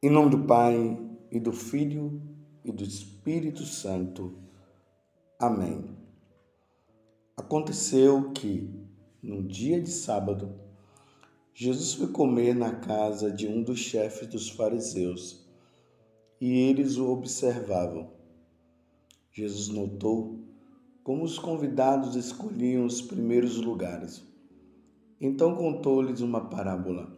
Em nome do Pai, e do Filho, e do Espírito Santo. Amém. Aconteceu que, num dia de sábado, Jesus foi comer na casa de um dos chefes dos fariseus e eles o observavam. Jesus notou como os convidados escolhiam os primeiros lugares. Então contou-lhes uma parábola.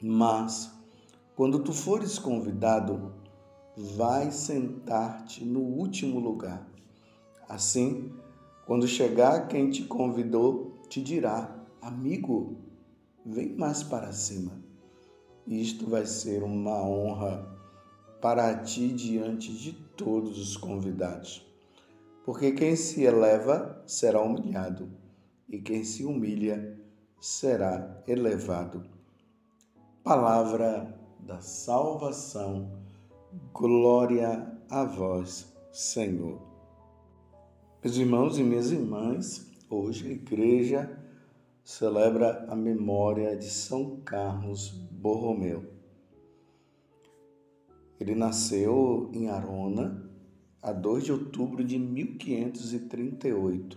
Mas, quando tu fores convidado, vai sentar-te no último lugar. Assim, quando chegar quem te convidou, te dirá: Amigo, vem mais para cima. Isto vai ser uma honra para ti diante de todos os convidados. Porque quem se eleva será humilhado, e quem se humilha será elevado. Palavra da salvação, glória a vós, Senhor. Meus irmãos e minhas irmãs, hoje a igreja celebra a memória de São Carlos Borromeu. Ele nasceu em Arona a 2 de outubro de 1538,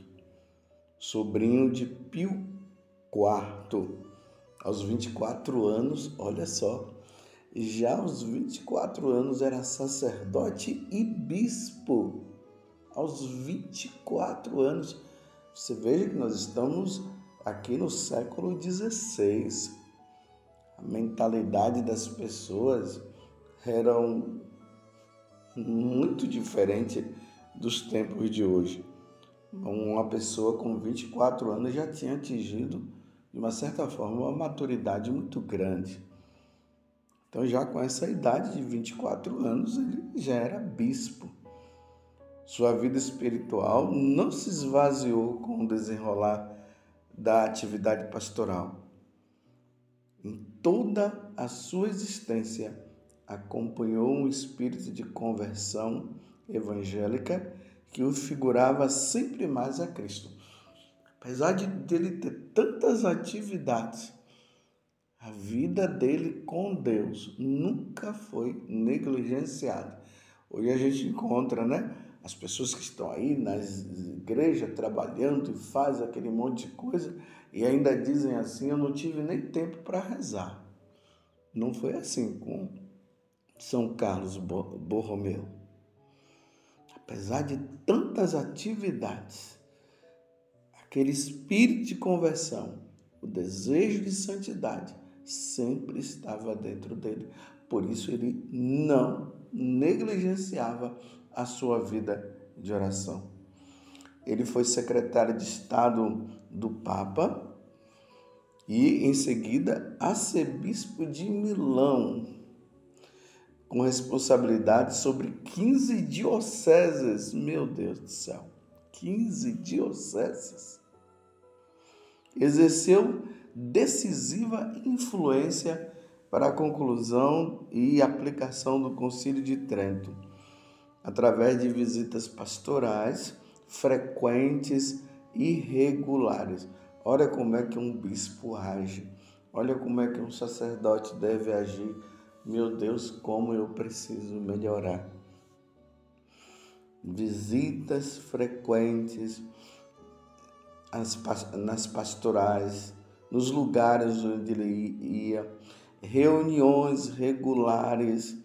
sobrinho de Pio IV. Aos 24 anos, olha só, já aos 24 anos era sacerdote e bispo. Aos 24 anos, você veja que nós estamos aqui no século XVI. A mentalidade das pessoas era muito diferente dos tempos de hoje. Uma pessoa com 24 anos já tinha atingido, de uma certa forma, uma maturidade muito grande. Então, já com essa idade de 24 anos, ele já era bispo. Sua vida espiritual não se esvaziou com o desenrolar da atividade pastoral. Em toda a sua existência, acompanhou um espírito de conversão evangélica que o figurava sempre mais a Cristo. Apesar de dele ter tantas atividades, a vida dele com Deus nunca foi negligenciada. Hoje a gente encontra, né? as pessoas que estão aí nas igrejas trabalhando e faz aquele monte de coisa e ainda dizem assim: eu não tive nem tempo para rezar. Não foi assim com São Carlos Borromeu. Apesar de tantas atividades, aquele espírito de conversão, o desejo de santidade sempre estava dentro dele. Por isso ele não negligenciava a sua vida de oração. Ele foi secretário de Estado do Papa e, em seguida, arcebispo de Milão, com responsabilidade sobre 15 dioceses. Meu Deus do céu, 15 dioceses. Exerceu decisiva influência para a conclusão e aplicação do Concílio de Trento através de visitas pastorais frequentes e regulares. Olha como é que um bispo age. Olha como é que um sacerdote deve agir. Meu Deus, como eu preciso melhorar. Visitas frequentes nas pastorais, nos lugares onde ele ia, reuniões regulares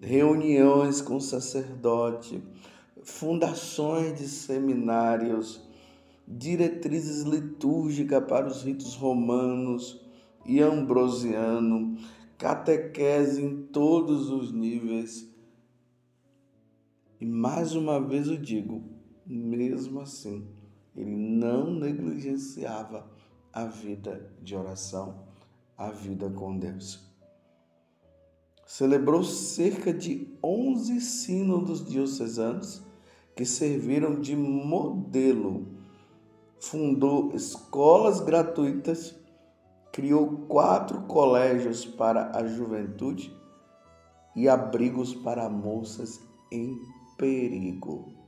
reuniões com sacerdote, fundações de seminários, diretrizes litúrgicas para os ritos romanos e ambrosiano, catequese em todos os níveis. E mais uma vez eu digo, mesmo assim, ele não negligenciava a vida de oração, a vida com Deus. celebrou cerca de 11 sínodos diocesanos que serviram de modelo, fundou escolas gratuitas, criou quatro colégios para a juventude e abrigos para moças em perigo.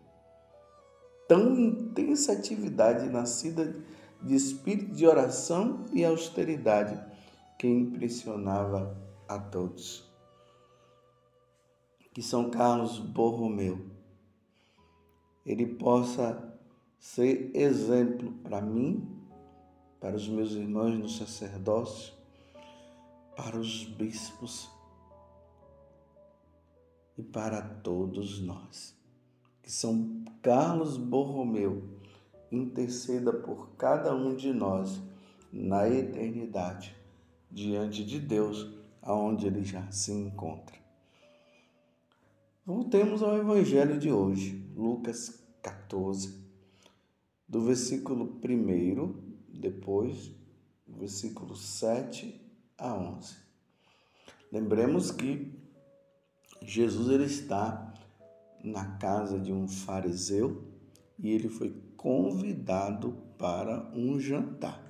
Tão intensa atividade nascida de espírito de oração e austeridade que impressionava a todos. Que São Carlos Borromeu ele possa ser exemplo para mim, para os meus irmãos no sacerdócio, para os bispos e para todos nós. Que São Carlos Borromeu interceda por cada um de nós na eternidade, diante de Deus, aonde ele já se encontra. Voltemos ao Evangelho de hoje, Lucas 14, do versículo 1, depois, versículo 7 a 11. Lembremos que Jesus ele está na casa de um fariseu e ele foi convidado para um jantar.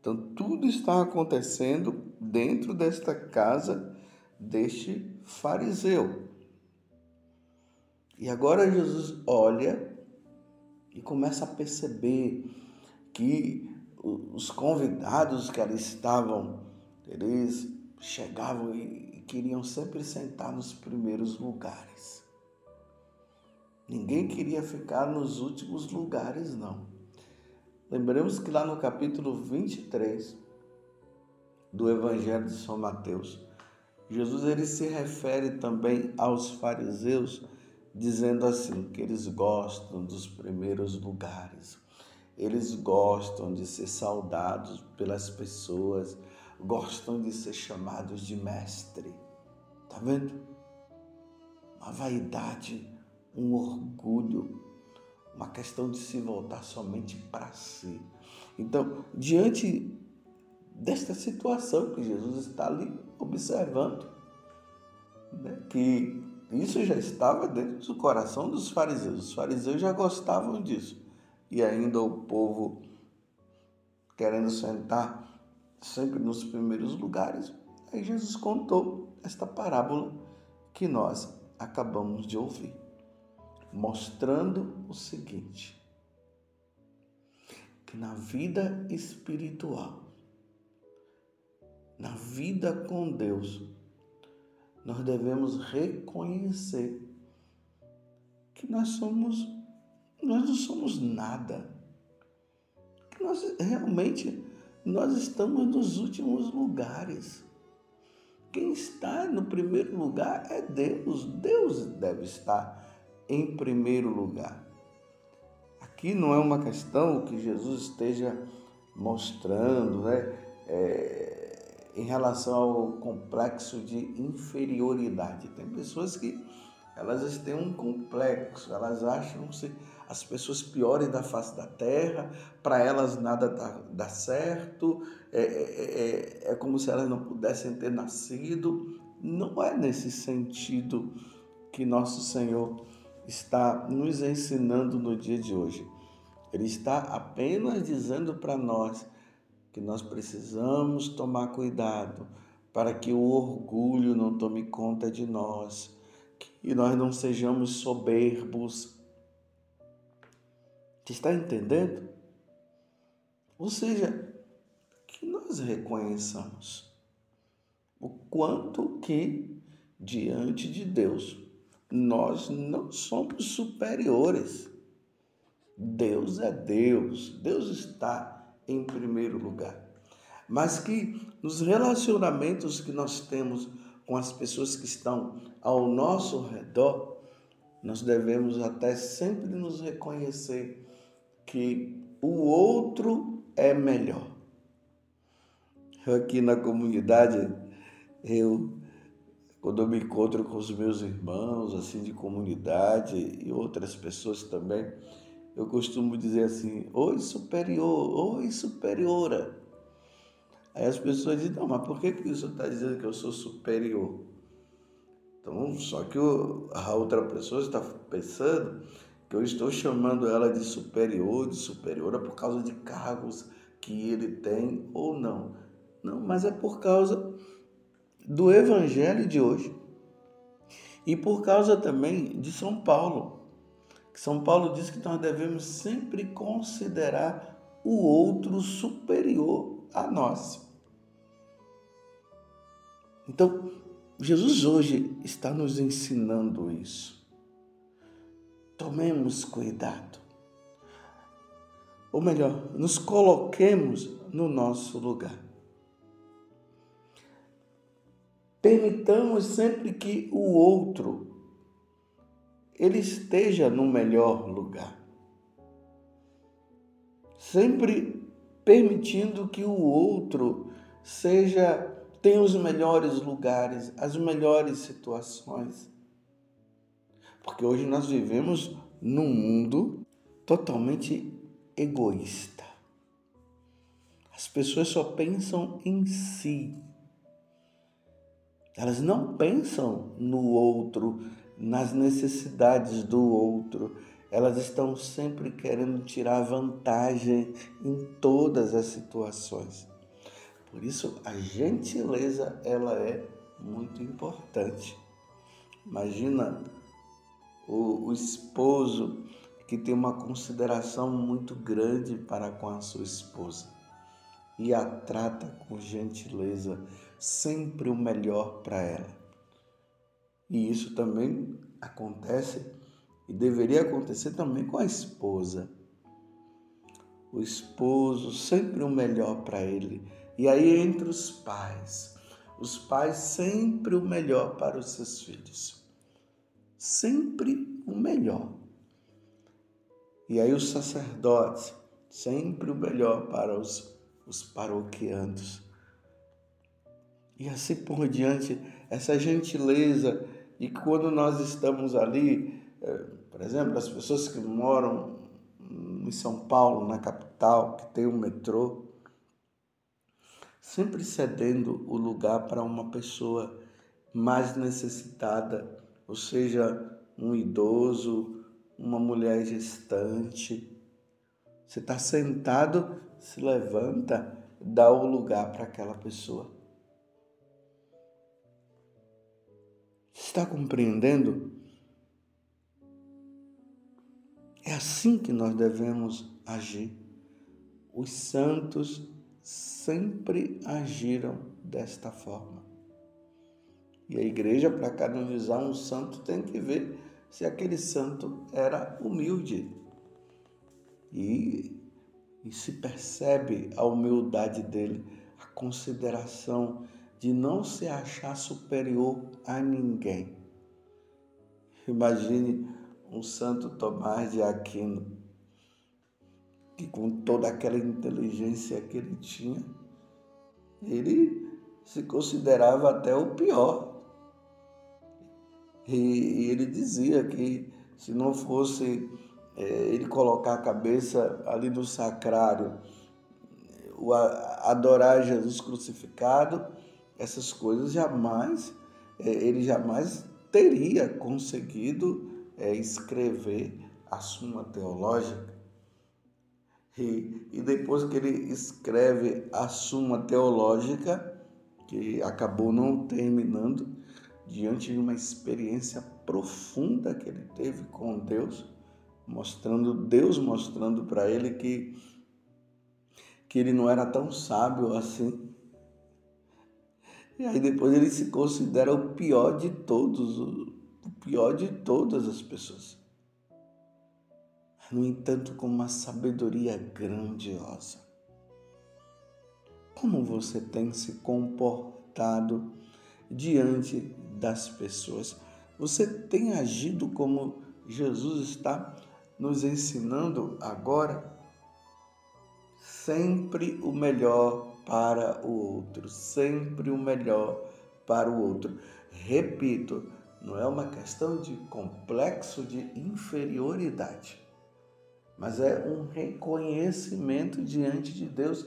Então, tudo está acontecendo dentro desta casa deste fariseu. E agora Jesus olha e começa a perceber que os convidados que ali estavam, eles chegavam e queriam sempre sentar nos primeiros lugares. Ninguém queria ficar nos últimos lugares, não. Lembremos que lá no capítulo 23 do Evangelho de São Mateus, Jesus ele se refere também aos fariseus dizendo assim que eles gostam dos primeiros lugares. Eles gostam de ser saudados pelas pessoas, gostam de ser chamados de mestre. Tá vendo? Uma vaidade, um orgulho, uma questão de se voltar somente para si. Então, diante desta situação que Jesus está ali observando, né, que isso já estava dentro do coração dos fariseus. Os fariseus já gostavam disso. E ainda o povo querendo sentar sempre nos primeiros lugares. Aí Jesus contou esta parábola que nós acabamos de ouvir, mostrando o seguinte: que na vida espiritual, na vida com Deus, nós devemos reconhecer que nós somos, nós não somos nada. Que nós realmente nós estamos nos últimos lugares. Quem está no primeiro lugar é Deus. Deus deve estar em primeiro lugar. Aqui não é uma questão que Jesus esteja mostrando, né? É, em relação ao complexo de inferioridade. Tem pessoas que elas têm um complexo, elas acham-se as pessoas piores da face da terra, para elas nada dá, dá certo, é, é, é, é como se elas não pudessem ter nascido. Não é nesse sentido que nosso Senhor está nos ensinando no dia de hoje. Ele está apenas dizendo para nós que nós precisamos tomar cuidado para que o orgulho não tome conta de nós, que nós não sejamos soberbos. Você está entendendo? Ou seja, que nós reconheçamos o quanto que diante de Deus nós não somos superiores. Deus é Deus, Deus está em primeiro lugar. Mas que nos relacionamentos que nós temos com as pessoas que estão ao nosso redor, nós devemos até sempre nos reconhecer que o outro é melhor. Aqui na comunidade, eu quando eu me encontro com os meus irmãos assim de comunidade e outras pessoas também, eu costumo dizer assim, oi superior, oi superiora. Aí as pessoas dizem, não, mas por que, que o senhor está dizendo que eu sou superior? Então, só que a outra pessoa está pensando que eu estou chamando ela de superior, de superiora por causa de cargos que ele tem ou não. Não, mas é por causa do evangelho de hoje. E por causa também de São Paulo. São Paulo diz que nós devemos sempre considerar o outro superior a nós. Então, Jesus hoje está nos ensinando isso. Tomemos cuidado. Ou melhor, nos coloquemos no nosso lugar. Permitamos sempre que o outro ele esteja no melhor lugar. Sempre permitindo que o outro seja tenha os melhores lugares, as melhores situações. Porque hoje nós vivemos num mundo totalmente egoísta. As pessoas só pensam em si. Elas não pensam no outro, nas necessidades do outro. Elas estão sempre querendo tirar vantagem em todas as situações. Por isso, a gentileza ela é muito importante. Imagina o, o esposo que tem uma consideração muito grande para com a sua esposa e a trata com gentileza, sempre o melhor para ela. E isso também acontece e deveria acontecer também com a esposa. O esposo sempre o melhor para ele e aí entre os pais, os pais sempre o melhor para os seus filhos. Sempre o melhor. E aí os sacerdotes, sempre o melhor para os, os paroquianos. E assim por diante, essa gentileza. E quando nós estamos ali, eh, por exemplo, as pessoas que moram em São Paulo, na capital, que tem um metrô, sempre cedendo o lugar para uma pessoa mais necessitada, ou seja, um idoso, uma mulher gestante. Você está sentado, se levanta, dá o lugar para aquela pessoa. Está compreendendo? É assim que nós devemos agir. Os santos sempre agiram desta forma. E a igreja, para canonizar um santo, tem que ver se aquele santo era humilde. E, e se percebe a humildade dele, a consideração de não se achar superior a ninguém. Imagine um santo Tomás de Aquino, que com toda aquela inteligência que ele tinha, ele se considerava até o pior. E, ele dizia que se não fosse é, ele colocar a cabeça ali no sacrário, adorar Jesus crucificado, essas coisas jamais, é, ele jamais teria conseguido é, escrever a Suma Teológica. E, e depois que ele escreve a Suma Teológica, que acabou não terminando, diante de uma experiência profunda que ele teve com Deus, mostrando Deus mostrando para ele que que ele não era tão sábio assim. E aí depois ele se considera o pior de todos, o pior de todas as pessoas no entanto, com uma sabedoria grandiosa. Como você tem se comportado diante das pessoas? Você tem agido como Jesus está nos ensinando agora? Sempre o melhor para o outro, sempre o melhor para o outro. Repito, não é uma questão de complexo de inferioridade mas é um reconhecimento diante de Deus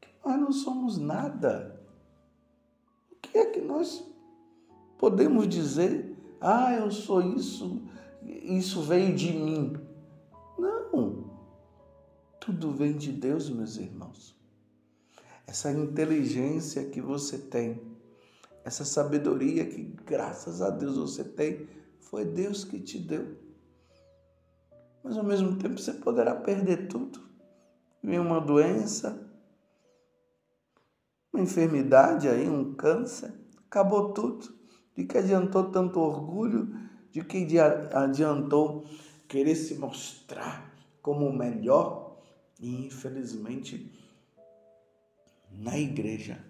que nós não somos nada. O que é que nós podemos dizer ah, eu sou isso, isso veio de mim. Não. Tudo vem de Deus, meus irmãos. Essa inteligência que você tem, essa sabedoria que, graças a Deus, você tem, foi Deus que te deu. Mas ao mesmo tempo você poderá perder tudo. Vem uma doença, uma enfermidade aí, um câncer, acabou tudo. De que adiantou tanto orgulho? De que adiantou querer se mostrar como o melhor? E infelizmente, na igreja,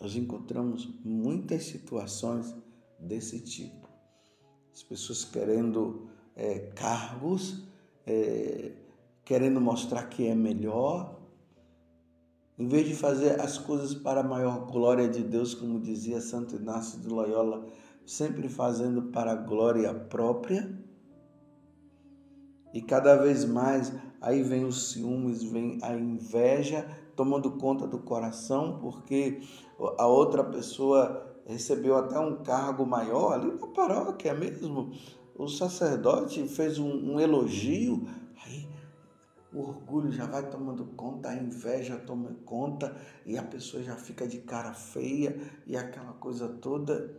nós encontramos muitas situações desse tipo. As pessoas querendo é, cargos, é, querendo mostrar que é melhor, em vez de fazer as coisas para a maior glória de Deus, como dizia Santo Inácio de Loyola, sempre fazendo para a glória própria. E cada vez mais aí vem os ciúmes, vem a inveja tomando conta do coração, porque a outra pessoa recebeu até um cargo maior ali na paróquia mesmo. O sacerdote fez um, um elogio, aí o orgulho já vai tomando conta, a inveja toma conta e a pessoa já fica de cara feia e aquela coisa toda.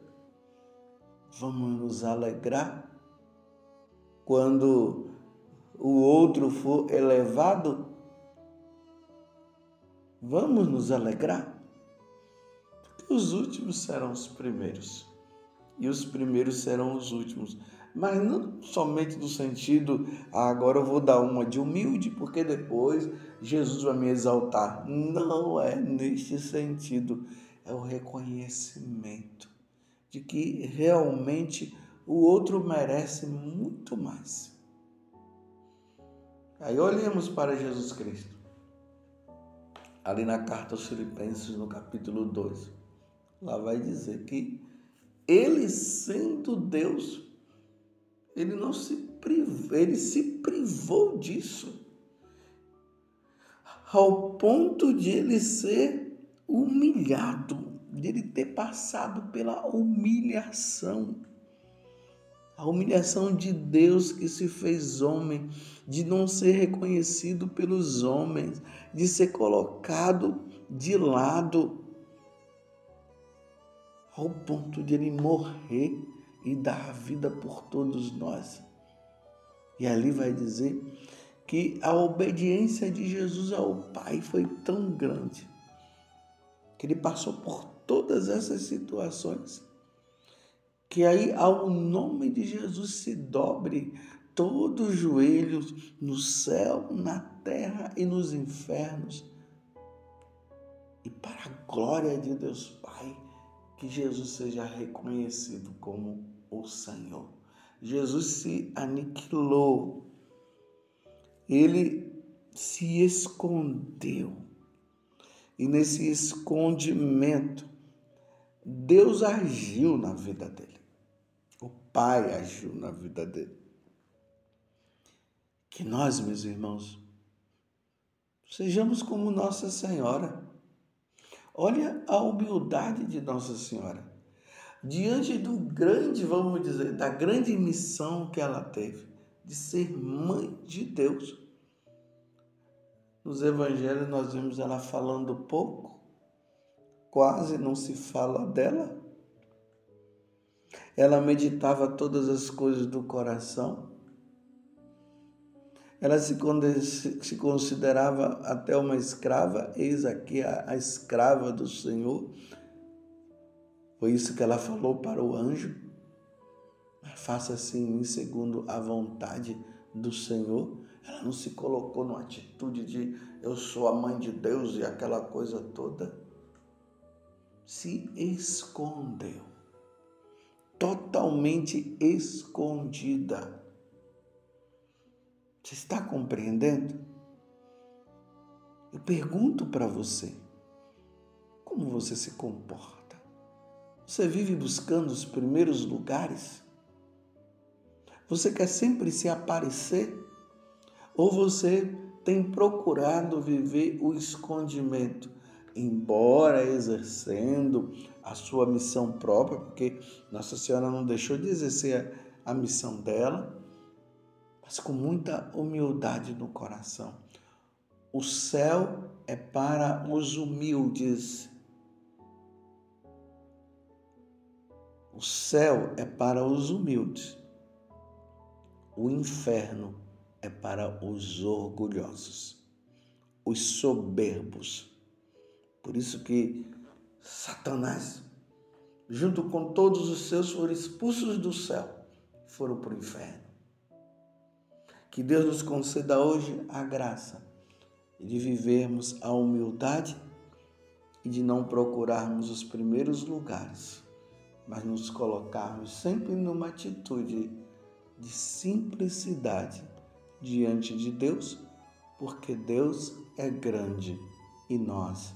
Vamos nos alegrar quando o outro for elevado? Vamos nos alegrar? Porque os últimos serão os primeiros e os primeiros serão os últimos mas não somente no sentido, ah, agora eu vou dar uma de humilde, porque depois Jesus vai me exaltar. Não é neste sentido, é o reconhecimento de que realmente o outro merece muito mais. Aí olhemos para Jesus Cristo. Ali na carta aos Filipenses, no capítulo 2, lá vai dizer que ele sendo Deus, ele não se privou, ele se privou disso. Ao ponto de ele ser humilhado, de ele ter passado pela humilhação. A humilhação de Deus que se fez homem, de não ser reconhecido pelos homens, de ser colocado de lado, ao ponto de ele morrer e dar a vida por todos nós. E ali vai dizer que a obediência de Jesus ao Pai foi tão grande que ele passou por todas essas situações. Que aí ao nome de Jesus se dobre todos os joelhos no céu, na terra e nos infernos. E para a glória de Deus Pai, que Jesus seja reconhecido como o Senhor. Jesus se aniquilou, ele se escondeu. E nesse escondimento, Deus agiu na vida dele. Pai agiu na vida dele. Que nós, meus irmãos, sejamos como Nossa Senhora. Olha a humildade de Nossa Senhora diante do grande, vamos dizer, da grande missão que ela teve, de ser mãe de Deus. Nos evangelhos nós vemos ela falando pouco, quase não se fala dela. Ela meditava todas as coisas do coração. Ela se, considerava até uma escrava, eis aqui a, a escrava do Senhor, foi isso que ela falou para o anjo. Faça assim segundo a vontade do Senhor. Ela não se colocou numa atitude de eu sou a mãe de Deus e aquela coisa toda. Se escondeu. Totalmente escondida. Você está compreendendo? Eu pergunto para você: como você se comporta? Você vive buscando os primeiros lugares? Você quer sempre se aparecer? Ou você tem procurado viver o escondimento, embora exercendo a sua missão própria, porque Nossa Senhora não deixou de exercer a missão dela, mas com muita humildade no coração. O céu é para os humildes. O céu é para os humildes. O inferno é para os orgulhosos, os soberbos. Por isso que Satanás, junto com todos os seus, foram expulsos do céu, foram para o inferno. Que Deus nos conceda hoje a graça de vivermos a humildade e de não procurarmos os primeiros lugares, mas nos colocarmos sempre numa atitude de simplicidade diante de Deus, porque Deus é grande e nós